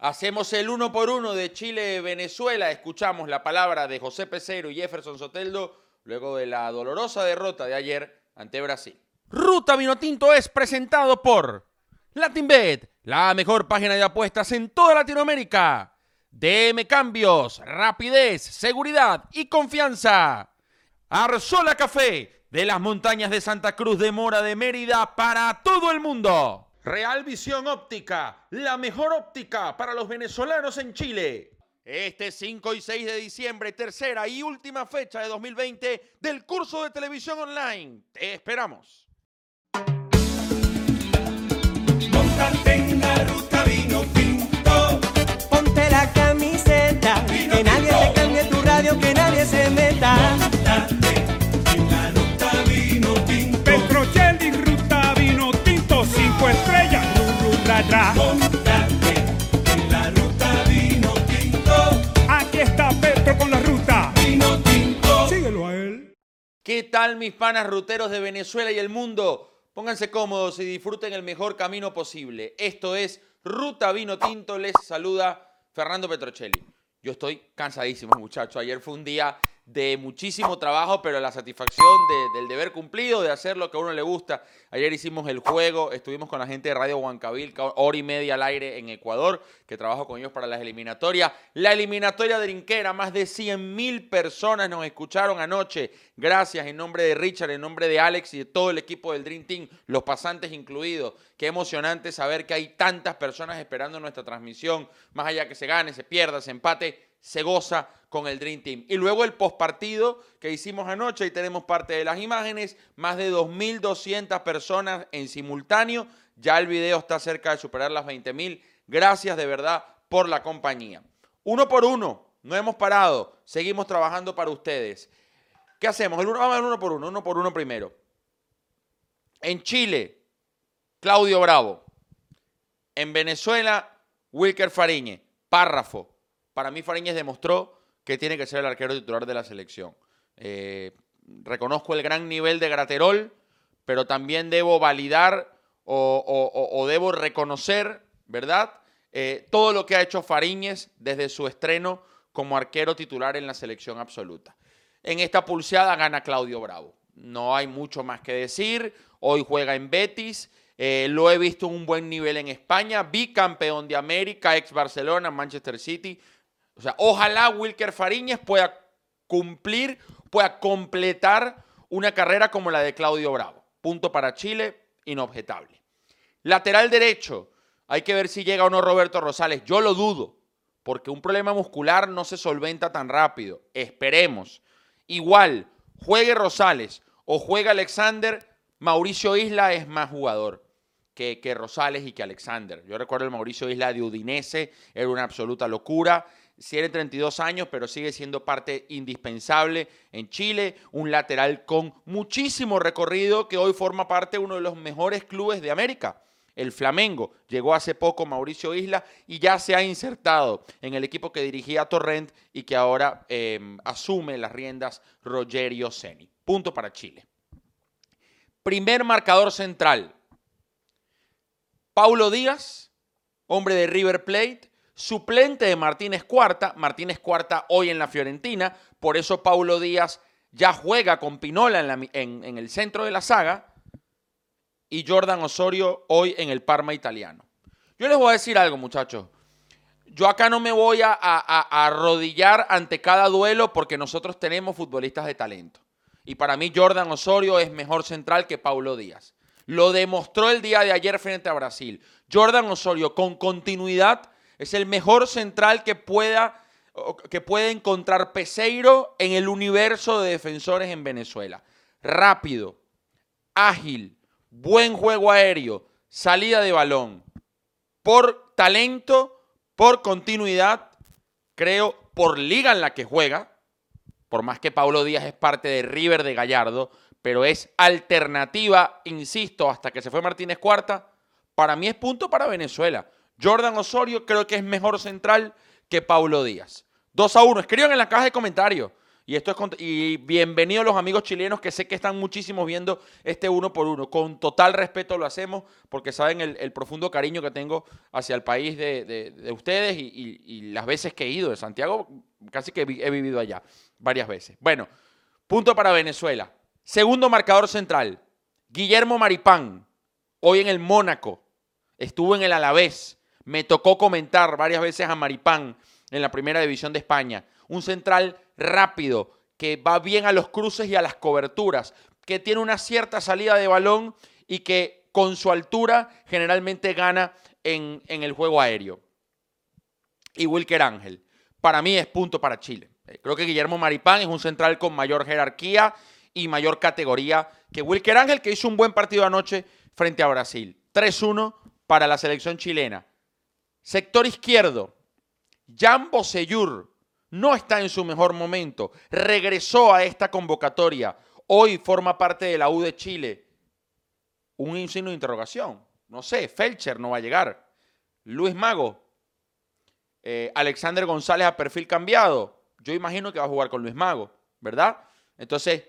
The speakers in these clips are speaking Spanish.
Hacemos el uno por uno de Chile-Venezuela. Escuchamos la palabra de José Pesero y Jefferson Soteldo luego de la dolorosa derrota de ayer ante Brasil. Ruta Vinotinto es presentado por LatinBet, la mejor página de apuestas en toda Latinoamérica. DM Cambios, rapidez, seguridad y confianza. Arzola Café, de las montañas de Santa Cruz de Mora de Mérida para todo el mundo. Real Visión Óptica, la mejor óptica para los venezolanos en Chile. Este 5 y 6 de diciembre, tercera y última fecha de 2020 del curso de televisión online. Te esperamos. Tal mis panas ruteros de Venezuela y el mundo? Pónganse cómodos y disfruten el mejor camino posible. Esto es Ruta Vino Tinto. Les saluda Fernando Petrocelli. Yo estoy cansadísimo, muchachos. Ayer fue un día de muchísimo trabajo, pero la satisfacción de- del deber cumplido, de hacer lo que a uno le gusta. Ayer hicimos el juego, estuvimos con la gente de Radio Huancabil, ca- hora y media al aire en Ecuador, que trabajo con ellos para las eliminatorias. La eliminatoria drinquera, más de 100 mil personas nos escucharon anoche. Gracias en nombre de Richard, en nombre de Alex y de todo el equipo del Dream Team, los pasantes incluidos. Qué emocionante saber que hay tantas personas esperando nuestra transmisión, más allá que se gane, se pierda, se empate se goza con el Dream Team. Y luego el postpartido que hicimos anoche, y tenemos parte de las imágenes, más de 2.200 personas en simultáneo. Ya el video está cerca de superar las 20.000. Gracias de verdad por la compañía. Uno por uno, no hemos parado, seguimos trabajando para ustedes. ¿Qué hacemos? El uno, vamos al uno por uno, uno por uno primero. En Chile, Claudio Bravo. En Venezuela, Wilker Fariñez. Párrafo. Para mí Fariñez demostró que tiene que ser el arquero titular de la selección. Eh, reconozco el gran nivel de Graterol, pero también debo validar o, debo reconocer, ¿verdad? Eh, todo lo que ha hecho Fariñez desde su estreno como arquero titular en la selección absoluta. En esta pulseada gana Claudio Bravo. No hay mucho más que decir. Hoy juega en Betis. Eh, lo he visto en un buen nivel en España. Bicampeón de América, ex Barcelona, Manchester City. O sea, ojalá Wilker Fariñez pueda cumplir, pueda completar una carrera como la de Claudio Bravo. Punto para Chile, inobjetable. Lateral derecho. Hay que ver si llega o no Roberto Rosales. Yo lo dudo, porque un problema muscular no se solventa tan rápido. Esperemos. Igual, juegue Rosales o juega Alexander, Mauricio Isla es más jugador que, que Rosales y que Alexander. Yo recuerdo el Mauricio Isla de Udinese, era una absoluta locura. Tiene 32 años, pero sigue siendo parte indispensable en Chile. Un lateral con muchísimo recorrido que hoy forma parte de uno de los mejores clubes de América. El Flamengo llegó hace poco Mauricio Isla y ya se ha insertado en el equipo que dirigía Torrent y que ahora eh, asume las riendas Rogerio Ceni. Punto para Chile. Primer marcador central. Paulo Díaz, hombre de River Plate, suplente de Martínez Cuarta. Martínez Cuarta hoy en la Fiorentina, por eso Paulo Díaz ya juega con Pinola en, el centro de la saga y Jordan Osorio hoy en el Parma italiano. Yo les voy a decir algo, muchachos. Yo acá no me voy a arrodillar ante cada duelo porque nosotros tenemos futbolistas de talento. Y para mí Jordan Osorio es mejor central que Paulo Díaz. Lo demostró el día de ayer frente a Brasil. Jordan Osorio con continuidad es el mejor central que pueda que puede encontrar Peseiro en el universo de defensores en Venezuela. Rápido, ágil, buen juego aéreo, salida de balón. Por talento, por continuidad, creo, por liga en la que juega, por más que Paulo Díaz es parte de River de Gallardo, pero es alternativa, insisto, hasta que se fue Martínez Cuarta, para mí es punto para Venezuela. Jordan Osorio creo que es mejor central que Paulo Díaz. 2 a 1. Escriban en la caja de comentarios. Y esto es y bienvenidos los amigos chilenos que sé que están muchísimos viendo este uno por uno. Con total respeto lo hacemos porque saben el, profundo cariño que tengo hacia el país de, de- de ustedes y, y- las veces que he ido de Santiago, casi que he vivido allá varias veces. Bueno, punto para Venezuela. Segundo marcador central, Guillermo Maripán, hoy en el Mónaco, estuvo en el Alavés, me tocó comentar varias veces a Maripán en la primera división de España. Un central rápido, que va bien a los cruces y a las coberturas, que tiene una cierta salida de balón y que con su altura generalmente gana en, el juego aéreo. Y Wilker Ángel, para mí es punto para Chile. Creo que Guillermo Maripán es un central con mayor jerarquía y mayor categoría que Wilker Ángel, que hizo un buen partido anoche frente a Brasil. 3-1 para la selección chilena. Sector izquierdo, Jan Bosellur no está en su mejor momento. Regresó a esta convocatoria. Hoy forma parte de la U de Chile. Un signo de interrogación. No sé, Felcher no va a llegar. Luis Mago. Eh, Alexander González a perfil cambiado. Yo imagino que va a jugar con Luis Mago, ¿verdad? Entonces,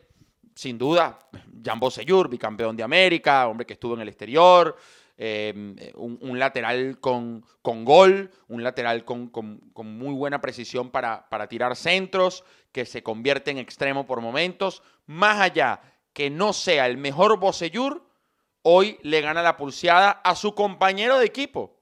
sin duda, Jan Bosellur, bicampeón de América, hombre que estuvo en el exterior, eh, un, lateral con, con gol, un lateral con, con- muy buena precisión para, para tirar centros, que se convierte en extremo por momentos. Más allá que no sea el mejor Bosellur, hoy le gana la pulseada a su compañero de equipo,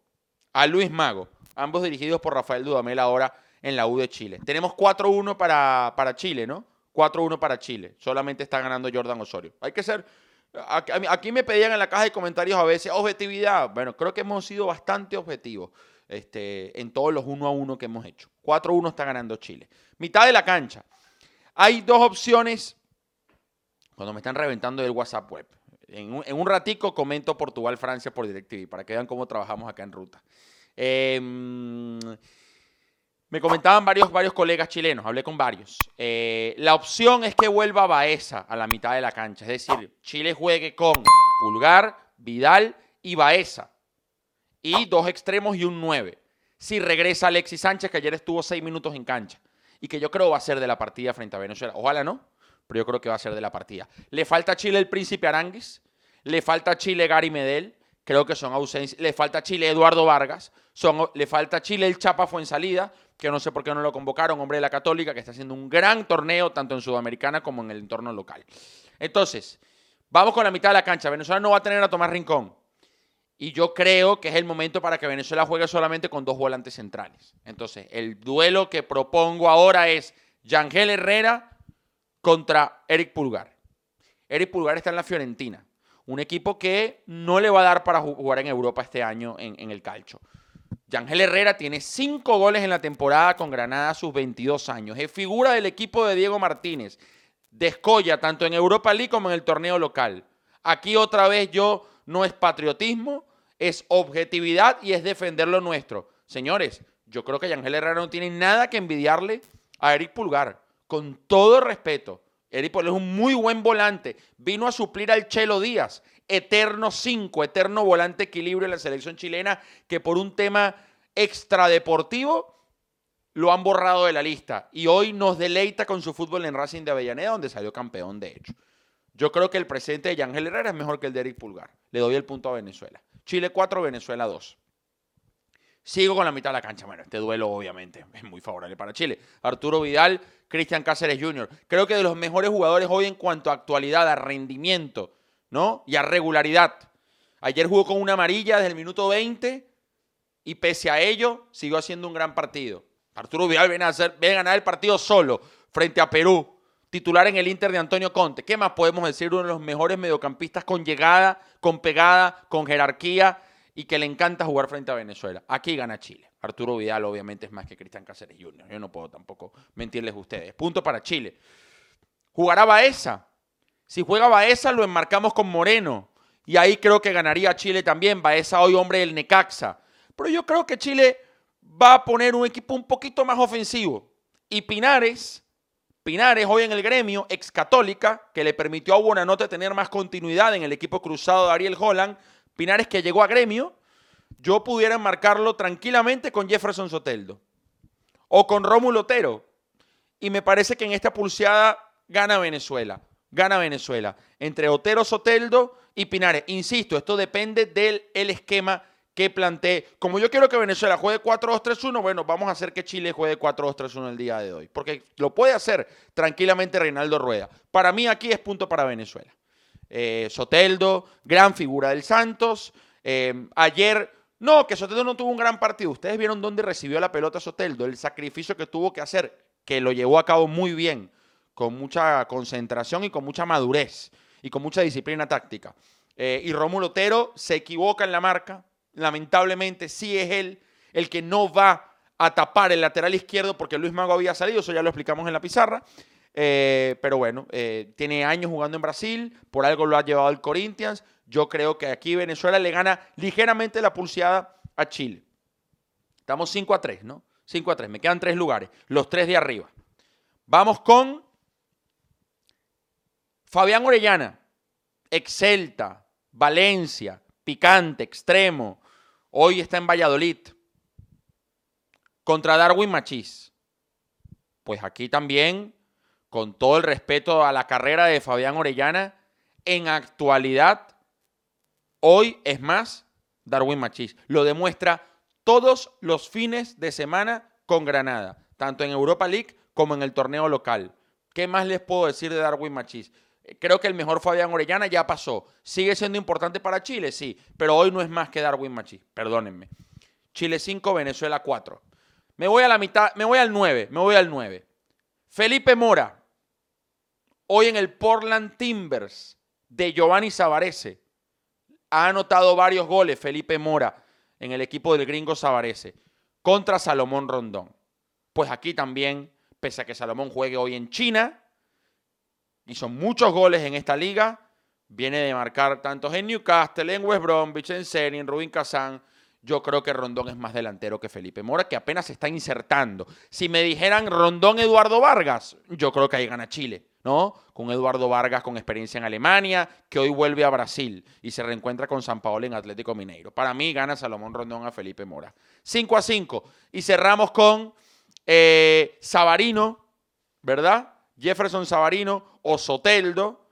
a Luis Mago, ambos dirigidos por Rafael Dudamel ahora en la U de Chile. Tenemos 4-1 para, para Chile, ¿no? 4-1 para Chile. Solamente está ganando Jordan Osorio. Hay que ser... Aquí, me pedían en la caja de comentarios a veces objetividad. Bueno, creo que hemos sido bastante objetivos este, en todos los 1 a 1 que hemos hecho. 4-1 está ganando Chile. Mitad de la cancha. Hay dos opciones cuando me están reventando el WhatsApp web. En un, en ratico comento Portugal-Francia por DirecTV para que vean cómo trabajamos acá en ruta. Eh, me comentaban varios, varios colegas chilenos, hablé con varios. Eh, la opción es que vuelva Baeza a la mitad de la cancha. Es decir, Chile juegue con Pulgar, Vidal y Baeza. Y dos extremos y un 9. Si regresa Alexis Sánchez, que ayer estuvo seis minutos en cancha. Y que yo creo va a ser de la partida frente a Venezuela. Ojalá no, pero yo creo que va a ser de la partida. Le falta a Chile el Príncipe Aranguis. Le falta a Chile Gary Medel. Creo que son ausencias. Le falta Chile Eduardo Vargas. Le falta Chile el Chapa Fuensalida, que no sé por qué no lo convocaron, hombre de la Católica, que está haciendo un gran torneo tanto en Sudamericana como en el entorno local. Entonces, vamos con la mitad de la cancha. Venezuela no va a tener a Tomás Rincón. Y yo creo que es el momento para que Venezuela juegue solamente con dos volantes centrales. Entonces, el duelo que propongo ahora es Yangel Herrera contra Eric Pulgar. Eric Pulgar está en la Fiorentina, un equipo que no le va a dar para jugar en Europa este año en, el calcio. Yangel Herrera tiene cinco goles en la temporada con Granada a sus 22 años. Es figura del equipo de Diego Martínez. Descolla tanto en Europa League como en el torneo local. Aquí otra vez yo no es patriotismo, es objetividad y es defender lo nuestro. Señores, yo creo que Yangel Herrera no tiene nada que envidiarle a Eric Pulgar. Con todo respeto, Eric Pulgar es un muy buen volante. Vino a suplir al Chelo Díaz, eterno 5, eterno volante equilibrio en la selección chilena, que por un tema extradeportivo lo han borrado de la lista. Y hoy nos deleita con su fútbol en Racing de Avellaneda, donde salió campeón, de hecho. Yo creo que el presente de Yangel Herrera es mejor que el de Eric Pulgar. Le doy el punto a Venezuela. Chile 4, Venezuela 2. Sigo con la mitad de la cancha. Bueno, este duelo obviamente es muy favorable para Chile. Arturo Vidal, Cristian Cáceres Jr. Creo que de los mejores jugadores hoy en cuanto a actualidad, a rendimiento, ¿no? Y a regularidad. Ayer jugó con una amarilla desde el minuto 20 y pese a ello siguió haciendo un gran partido. Arturo Vidal viene a, viene a ganar el partido solo frente a Perú. Titular en el Inter de Antonio Conte. ¿Qué más podemos decir? Uno de los mejores mediocampistas con llegada, con pegada, con jerarquía y que le encanta jugar frente a Venezuela. Aquí gana Chile. Arturo Vidal obviamente es más que Cristian Cáceres Jr. Yo no puedo tampoco mentirles a ustedes. Punto para Chile. Jugará Baeza. Si juega Baeza lo enmarcamos con Moreno. Y ahí creo que ganaría Chile también. Baeza hoy hombre del Necaxa. Pero yo creo que Chile va a poner un equipo un poquito más ofensivo. Y Pinares, Pinares hoy en el gremio, ex católica, que le permitió a Buenanote tener más continuidad en el equipo cruzado de Ariel Holland. Pinares que llegó a gremio, yo pudiera enmarcarlo tranquilamente con Jefferson Soteldo o con Rómulo Otero. y me parece que en esta pulseada gana Venezuela. Gana Venezuela. Entre Otero Soteldo y Pinares. Insisto, esto depende del el esquema que plantee. Como yo quiero que Venezuela juegue 4-2-3-1, bueno, vamos a hacer que Chile juegue 4-2-3-1 el día de hoy. Porque lo puede hacer tranquilamente Reinaldo Rueda. Para mí aquí es punto para Venezuela. Eh, Soteldo, gran figura del Santos. Eh, ayer, no, que Soteldo no tuvo un gran partido. Ustedes vieron dónde recibió la pelota Soteldo, el sacrificio que tuvo que hacer, que lo llevó a cabo muy bien, con mucha concentración y con mucha madurez y con mucha disciplina táctica. Eh, y Rómulo Otero se equivoca en la marca. Lamentablemente, sí es él el que no va a tapar el lateral izquierdo porque Luis Mago había salido, eso ya lo explicamos en la pizarra. Eh, pero bueno, eh, tiene años jugando en Brasil, por algo lo ha llevado al Corinthians. Yo creo que aquí Venezuela le gana ligeramente la pulseada a Chile. Estamos 5 a 3, ¿no? 5 a 3, me quedan tres lugares, los tres de arriba. Vamos con Fabián Orellana, Excelta, Valencia, Picante, Extremo. Hoy está en Valladolid. Contra Darwin Machís. Pues aquí también con todo el respeto a la carrera de Fabián Orellana, en actualidad, hoy es más Darwin Machís. Lo demuestra todos los fines de semana con Granada, tanto en Europa League como en el torneo local. ¿Qué más les puedo decir de Darwin Machís? Creo que el mejor Fabián Orellana ya pasó. ¿Sigue siendo importante para Chile? Sí, pero hoy no es más que Darwin Machís, perdónenme. Chile 5, Venezuela 4. Me voy a la mitad, me voy al 9, me voy al 9. Felipe Mora, hoy en el Portland Timbers de Giovanni Savarese, ha anotado varios goles Felipe Mora en el equipo del gringo Savarese contra Salomón Rondón. Pues aquí también, pese a que Salomón juegue hoy en China, hizo muchos goles en esta liga, viene de marcar tantos en Newcastle, en West Bromwich, en Seni, en Rubin Kazan, yo creo que Rondón es más delantero que Felipe Mora, que apenas se está insertando. Si me dijeran Rondón Eduardo Vargas, yo creo que ahí gana Chile, ¿no? Con Eduardo Vargas con experiencia en Alemania, que hoy vuelve a Brasil y se reencuentra con San Paolo en Atlético Mineiro. Para mí gana Salomón Rondón a Felipe Mora. 5 a 5. Y cerramos con eh, ¿verdad? Jefferson Sabarino o Soteldo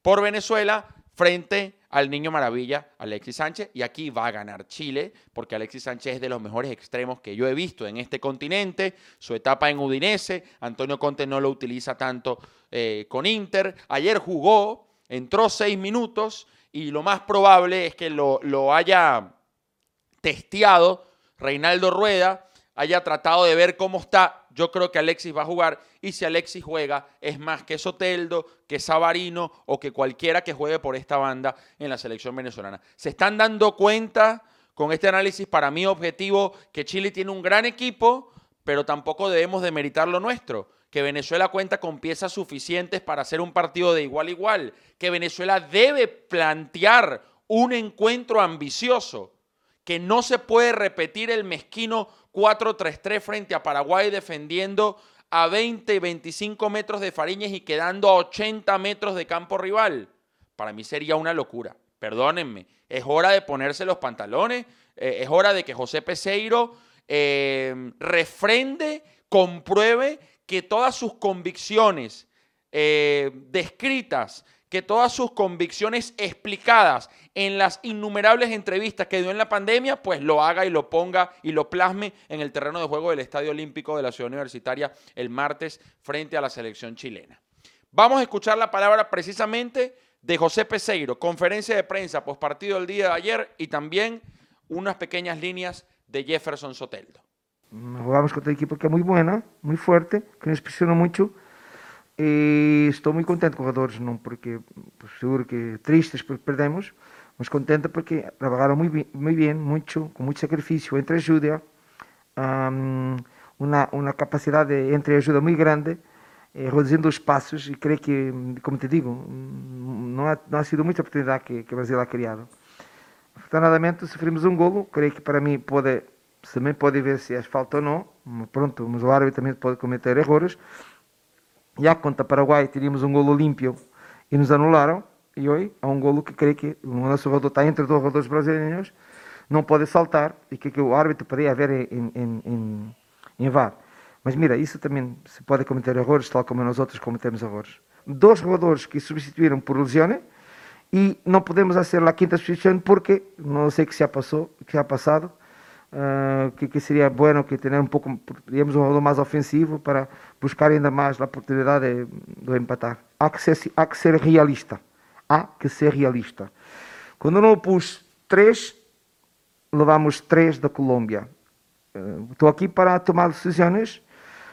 por Venezuela frente al niño maravilla, Alexis Sánchez, y aquí va a ganar Chile, porque Alexis Sánchez es de los mejores extremos que yo he visto en este continente, su etapa en Udinese, Antonio Conte no lo utiliza tanto eh, con Inter, ayer jugó, entró seis minutos, y lo más probable es que lo, lo haya testeado Reinaldo Rueda, haya tratado de ver cómo está. Yo creo que Alexis va a jugar y si Alexis juega es más que Soteldo, que Sabarino o que cualquiera que juegue por esta banda en la selección venezolana. Se están dando cuenta con este análisis para mí objetivo que Chile tiene un gran equipo, pero tampoco debemos demeritar lo nuestro. Que Venezuela cuenta con piezas suficientes para hacer un partido de igual a igual. Que Venezuela debe plantear un encuentro ambicioso. Que no se puede repetir el mezquino 4-3-3 frente a Paraguay defendiendo a 20, 25 metros de Fariñez y quedando a 80 metros de campo rival. Para mí sería una locura. Perdónenme. Es hora de ponerse los pantalones. Eh, es hora de que José Peseiro eh, refrende, compruebe que todas sus convicciones eh, descritas que todas sus convicciones explicadas en las innumerables entrevistas que dio en la pandemia, pues lo haga y lo ponga y lo plasme en el terreno de juego del Estadio Olímpico de la Ciudad Universitaria el martes frente a la selección chilena. Vamos a escuchar la palabra precisamente de José Peseiro, conferencia de prensa post partido del día de ayer y también unas pequeñas líneas de Jefferson Soteldo. Jugamos contra un equipo que es muy buena, muy fuerte, que nos presionó mucho e estou moi contente com os jogadores, non porque pues, seguro que tristes porque perdemos, mas contente porque trabajaron moi bien, moi bien mucho, con moito sacrificio, entre ajuda, um, unha, unha capacidade de entre ajuda moi grande, eh, reduzindo os passos e creio que, como te digo, non ha, non ha sido muita oportunidade que, que o Brasil ha criado. Afortunadamente sofrimos um golo, creio que para mim pode, também pode ver se é falta ou não, pronto, mas o árbitro também pode cometer erros, já contra Paraguai teríamos um golo limpio e nos anularam. E hoje há um golo que creio que o nosso jogador está entre dois jogadores brasileiros, não pode saltar e que, que o árbitro poderia haver em, em, em, em VAR. Mas mira, isso também se pode cometer erros, tal como nós outros cometemos erros. Dois jogadores que substituíram por lesões e não podemos fazer a quinta substituição porque não sei o que se passou, que ha passado, uh, que, que, seria bueno que ter um pouco, digamos, um jogador mais ofensivo para buscar ainda mais a oportunidade de, de empatar. Há que, ser, há que ser realista. Há que ser realista. Quando não pus três, levamos três da Colômbia. Estou uh, aqui para tomar decisões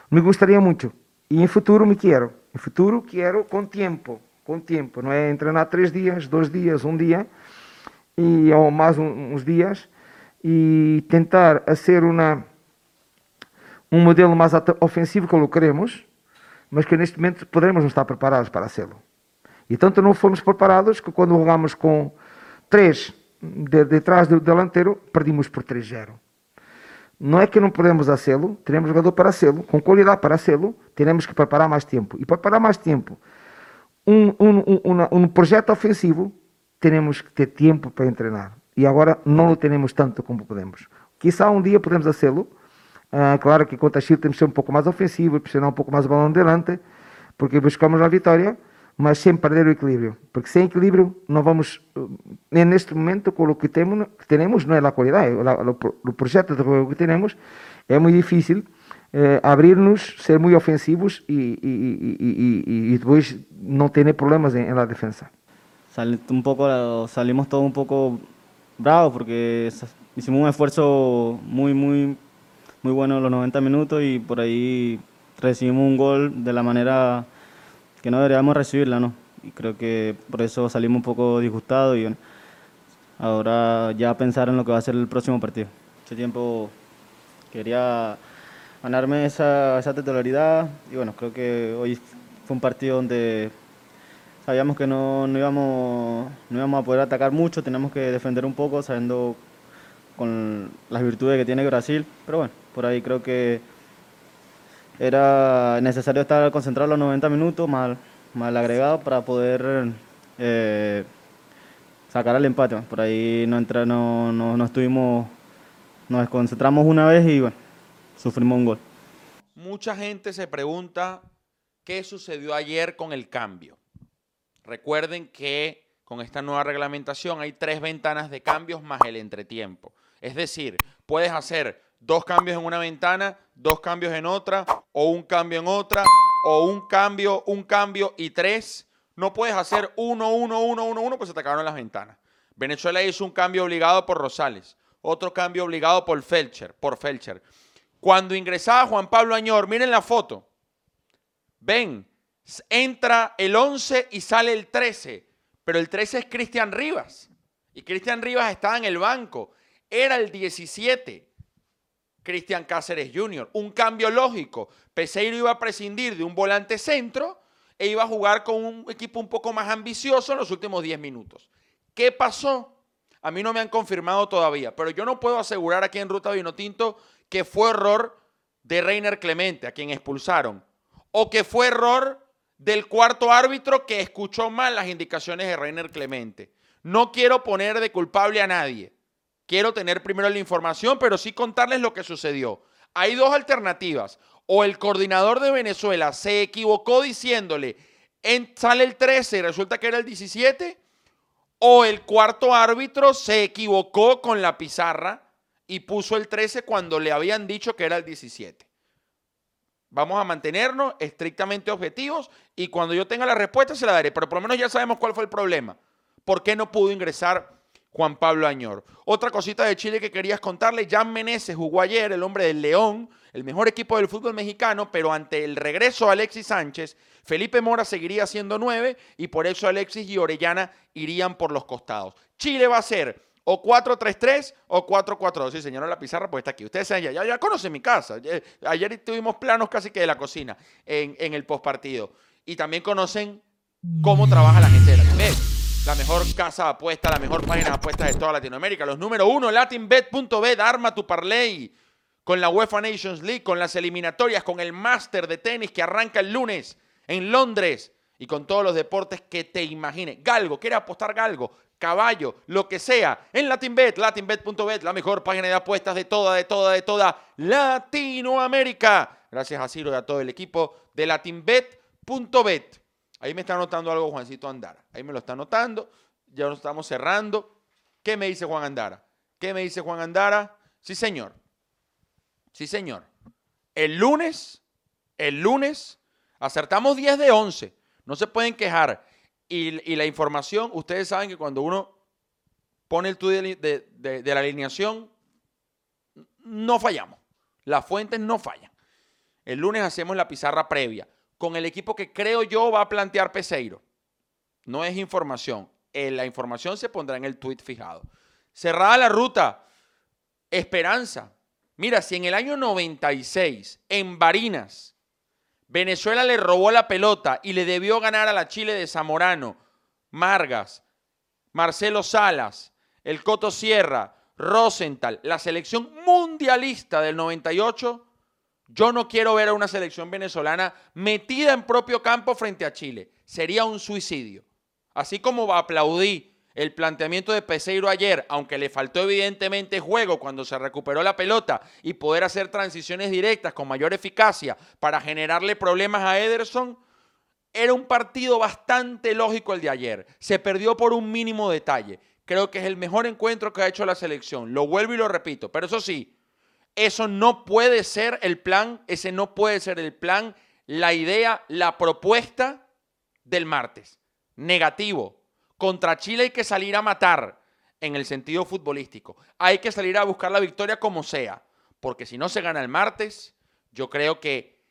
me gostaria muito. E em futuro me quero. Em futuro quero com tempo. Com tempo. Não é treinar três dias, dois dias, um dia. E, ou mais um, uns dias. E tentar ser uma, um modelo mais ofensivo que o queremos. Mas que neste momento poderemos não estar preparados para ser. E tanto não fomos preparados que quando jogamos com três de, detrás do delanteiro, perdimos por 3-0. Não é que não podemos hacê-lo, teremos jogador para hacê-lo, com qualidade para hacê-lo, teremos que preparar mais tempo. E para preparar mais tempo, um, um, um, um, projeto ofensivo, teremos que ter tempo para treinar. E agora não o temos tanto como podemos. Quizá um dia podemos hacê-lo. Uh, claro que contra a Chile temos que ser um pouco mais ofensivo, pressionar um pouco mais o balão delante, porque buscamos a vitória mas sem perder o equilíbrio, porque sem equilíbrio não vamos, eh, neste momento, com o que temos, que temos não é a qualidade, o, projeto de jogo que temos é muito difícil eh, abrir-nos, ser muito ofensivos e, e, e, e, depois não ter problemas em, na defesa. un poco, salimos todos un poco bravos porque hicimos un esfuerzo muy, muy, muy bueno en los 90 minutos y por ahí recibimos un gol de la manera que no deberíamos recibirla, ¿no? Y creo que por eso salimos un poco disgustados y bueno, ahora ya pensar en lo que va a ser el próximo partido. Este tiempo quería ganarme esa, esa titularidad y bueno, creo que hoy fue un partido donde sabíamos que no, no, íbamos, no íbamos a poder atacar mucho, teníamos que defender un poco sabiendo con las virtudes que tiene Brasil, pero bueno, por ahí creo que era necesario estar concentrado los 90 minutos, mal, mal agregado, para poder eh, sacar el empate. Por ahí no, entra, no, no, no estuvimos, nos desconcentramos una vez y bueno, sufrimos un gol. Mucha gente se pregunta qué sucedió ayer con el cambio. Recuerden que con esta nueva reglamentación hay tres ventanas de cambios más el entretiempo. Es decir, puedes hacer dos cambios en una ventana, dos cambios en otra, o un cambio en otra, o un cambio, un cambio y tres. No puedes hacer uno, uno, uno, uno, uno, pues se te acabaron las ventanas. Venezuela hizo un cambio obligado por Rosales, otro cambio obligado por Felcher, por Felcher. Cuando ingresaba Juan Pablo Añor, miren la foto. Ven, entra el 11 y sale el 13, pero el 13 es Cristian Rivas. Y Cristian Rivas estaba en el banco. Era el 17. Cristian Cáceres Jr. Un cambio lógico. Peseiro iba a prescindir de un volante centro e iba a jugar con un equipo un poco más ambicioso en los últimos 10 minutos. ¿Qué pasó? A mí no me han confirmado todavía, pero yo no puedo asegurar aquí en Ruta Vinotinto que fue error de Reiner Clemente, a quien expulsaron, o que fue error del cuarto árbitro que escuchó mal las indicaciones de Reiner Clemente. No quiero poner de culpable a nadie. Quiero tener primero la información, pero sí contarles lo que sucedió. Hay dos alternativas. O el coordinador de Venezuela se equivocó diciéndole, en, sale el 13 y resulta que era el 17, o el cuarto árbitro se equivocó con la pizarra y puso el 13 cuando le habían dicho que era el 17. Vamos a mantenernos estrictamente objetivos y cuando yo tenga la respuesta se la daré, pero por lo menos ya sabemos cuál fue el problema. ¿Por qué no pudo ingresar Juan Pablo Añor. Otra cosita de Chile que querías contarle, Jan Meneses jugó ayer, el hombre del León, el mejor equipo del fútbol mexicano, pero ante el regreso de Alexis Sánchez, Felipe Mora seguiría siendo nueve y por eso Alexis y Orellana irían por los costados. Chile va a ser o 4-3-3 o 4-4-2. Sí, señora, la pizarra pues está aquí. Ustedes saben, ya, ya, conocen mi casa. Ayer tuvimos planos casi que de la cocina en, en el postpartido. Y también conocen cómo trabaja la gente de la la mejor casa de apuesta, la mejor página de apuestas de toda Latinoamérica. Los número uno, latinbet.bet, arma tu parlay con la UEFA Nations League, con las eliminatorias, con el máster de tenis que arranca el lunes en Londres y con todos los deportes que te imagines. Galgo, ¿quiere apostar Galgo? caballo, lo que sea, en LatinBet, latinbet.bet, la mejor página de apuestas de toda, de toda, de toda Latinoamérica. Gracias a Ciro y a todo el equipo de latinbet.bet. Ahí me está anotando algo Juancito Andara. Ahí me lo está anotando. Ya nos estamos cerrando. ¿Qué me dice Juan Andara? ¿Qué me dice Juan Andara? Sí, señor. Sí, señor. El lunes, el lunes, acertamos 10 de 11. No se pueden quejar. Y, la información, ustedes saben que cuando uno pone el de- de la alineación, no fallamos. Las fuentes no fallan. El lunes hacemos la pizarra previa con el equipo que creo yo va a plantear Peseiro. No es información. Eh, la información se pondrá en el tuit fijado. Cerrada la ruta. Esperanza. Mira, si en el año 96, en Barinas, Venezuela le robó la pelota y le debió ganar a la Chile de Zamorano, Margas, Marcelo Salas, el Coto Sierra, Rosenthal, la selección mundialista del 98, yo no quiero ver a una selección venezolana metida en propio campo frente a Chile. Sería un suicidio. Así como aplaudí el planteamiento de Peseiro ayer, aunque le faltó evidentemente juego cuando se recuperó la pelota y poder hacer transiciones directas con mayor eficacia para generarle problemas a Ederson, era un partido bastante lógico el de ayer. Se perdió por un mínimo detalle. Creo que es el mejor encuentro que ha hecho la selección. Lo vuelvo y lo repito. Pero eso sí, eso no puede ser el plan, ese no puede ser el plan, la idea, la propuesta del martes. Negativo. Contra Chile hay que salir a matar en el sentido futbolístico. Hay que salir a buscar la victoria como sea. Porque si no se gana el martes, yo creo que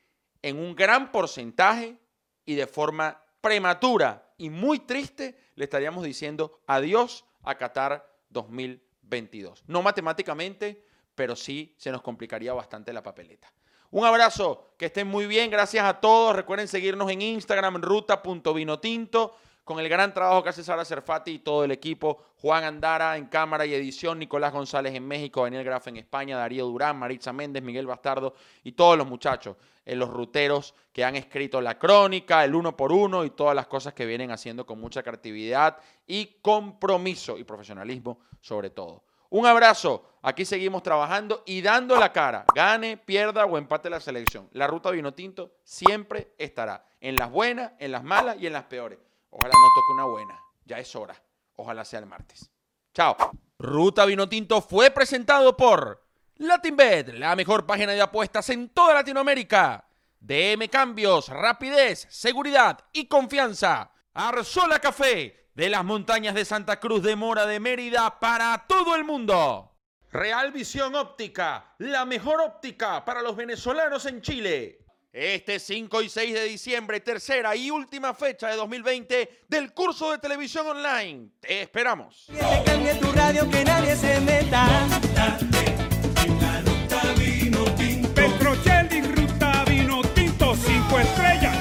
en un gran porcentaje y de forma prematura y muy triste le estaríamos diciendo adiós a Qatar 2022. No matemáticamente, pero sí se nos complicaría bastante la papeleta. Un abrazo, que estén muy bien, gracias a todos. Recuerden seguirnos en Instagram, ruta.vinotinto, con el gran trabajo que hace Sara Cerfati y todo el equipo. Juan Andara en cámara y edición, Nicolás González en México, Daniel Graf en España, Darío Durán, Maritza Méndez, Miguel Bastardo y todos los muchachos, eh, los ruteros que han escrito la crónica, el uno por uno y todas las cosas que vienen haciendo con mucha creatividad y compromiso y profesionalismo sobre todo. Un abrazo. Aquí seguimos trabajando y dando la cara. Gane, pierda o empate la selección. La ruta vino tinto siempre estará. En las buenas, en las malas y en las peores. Ojalá no toque una buena. Ya es hora. Ojalá sea el martes. Chao. Ruta Vino Tinto fue presentado por LatinBet, la mejor página de apuestas en toda Latinoamérica. DM Cambios, rapidez, seguridad y confianza. Arzola Café, de las montañas de Santa Cruz de Mora de Mérida para todo el mundo. Real Visión Óptica, la mejor óptica para los venezolanos en Chile. Este 5 y 6 de diciembre, tercera y última fecha de 2020 del curso de televisión online. Te esperamos. Que te cambie tu radio, que nadie se meta. En la ruta vino tinto. Petrocelli, ruta vino tinto, cinco estrellas,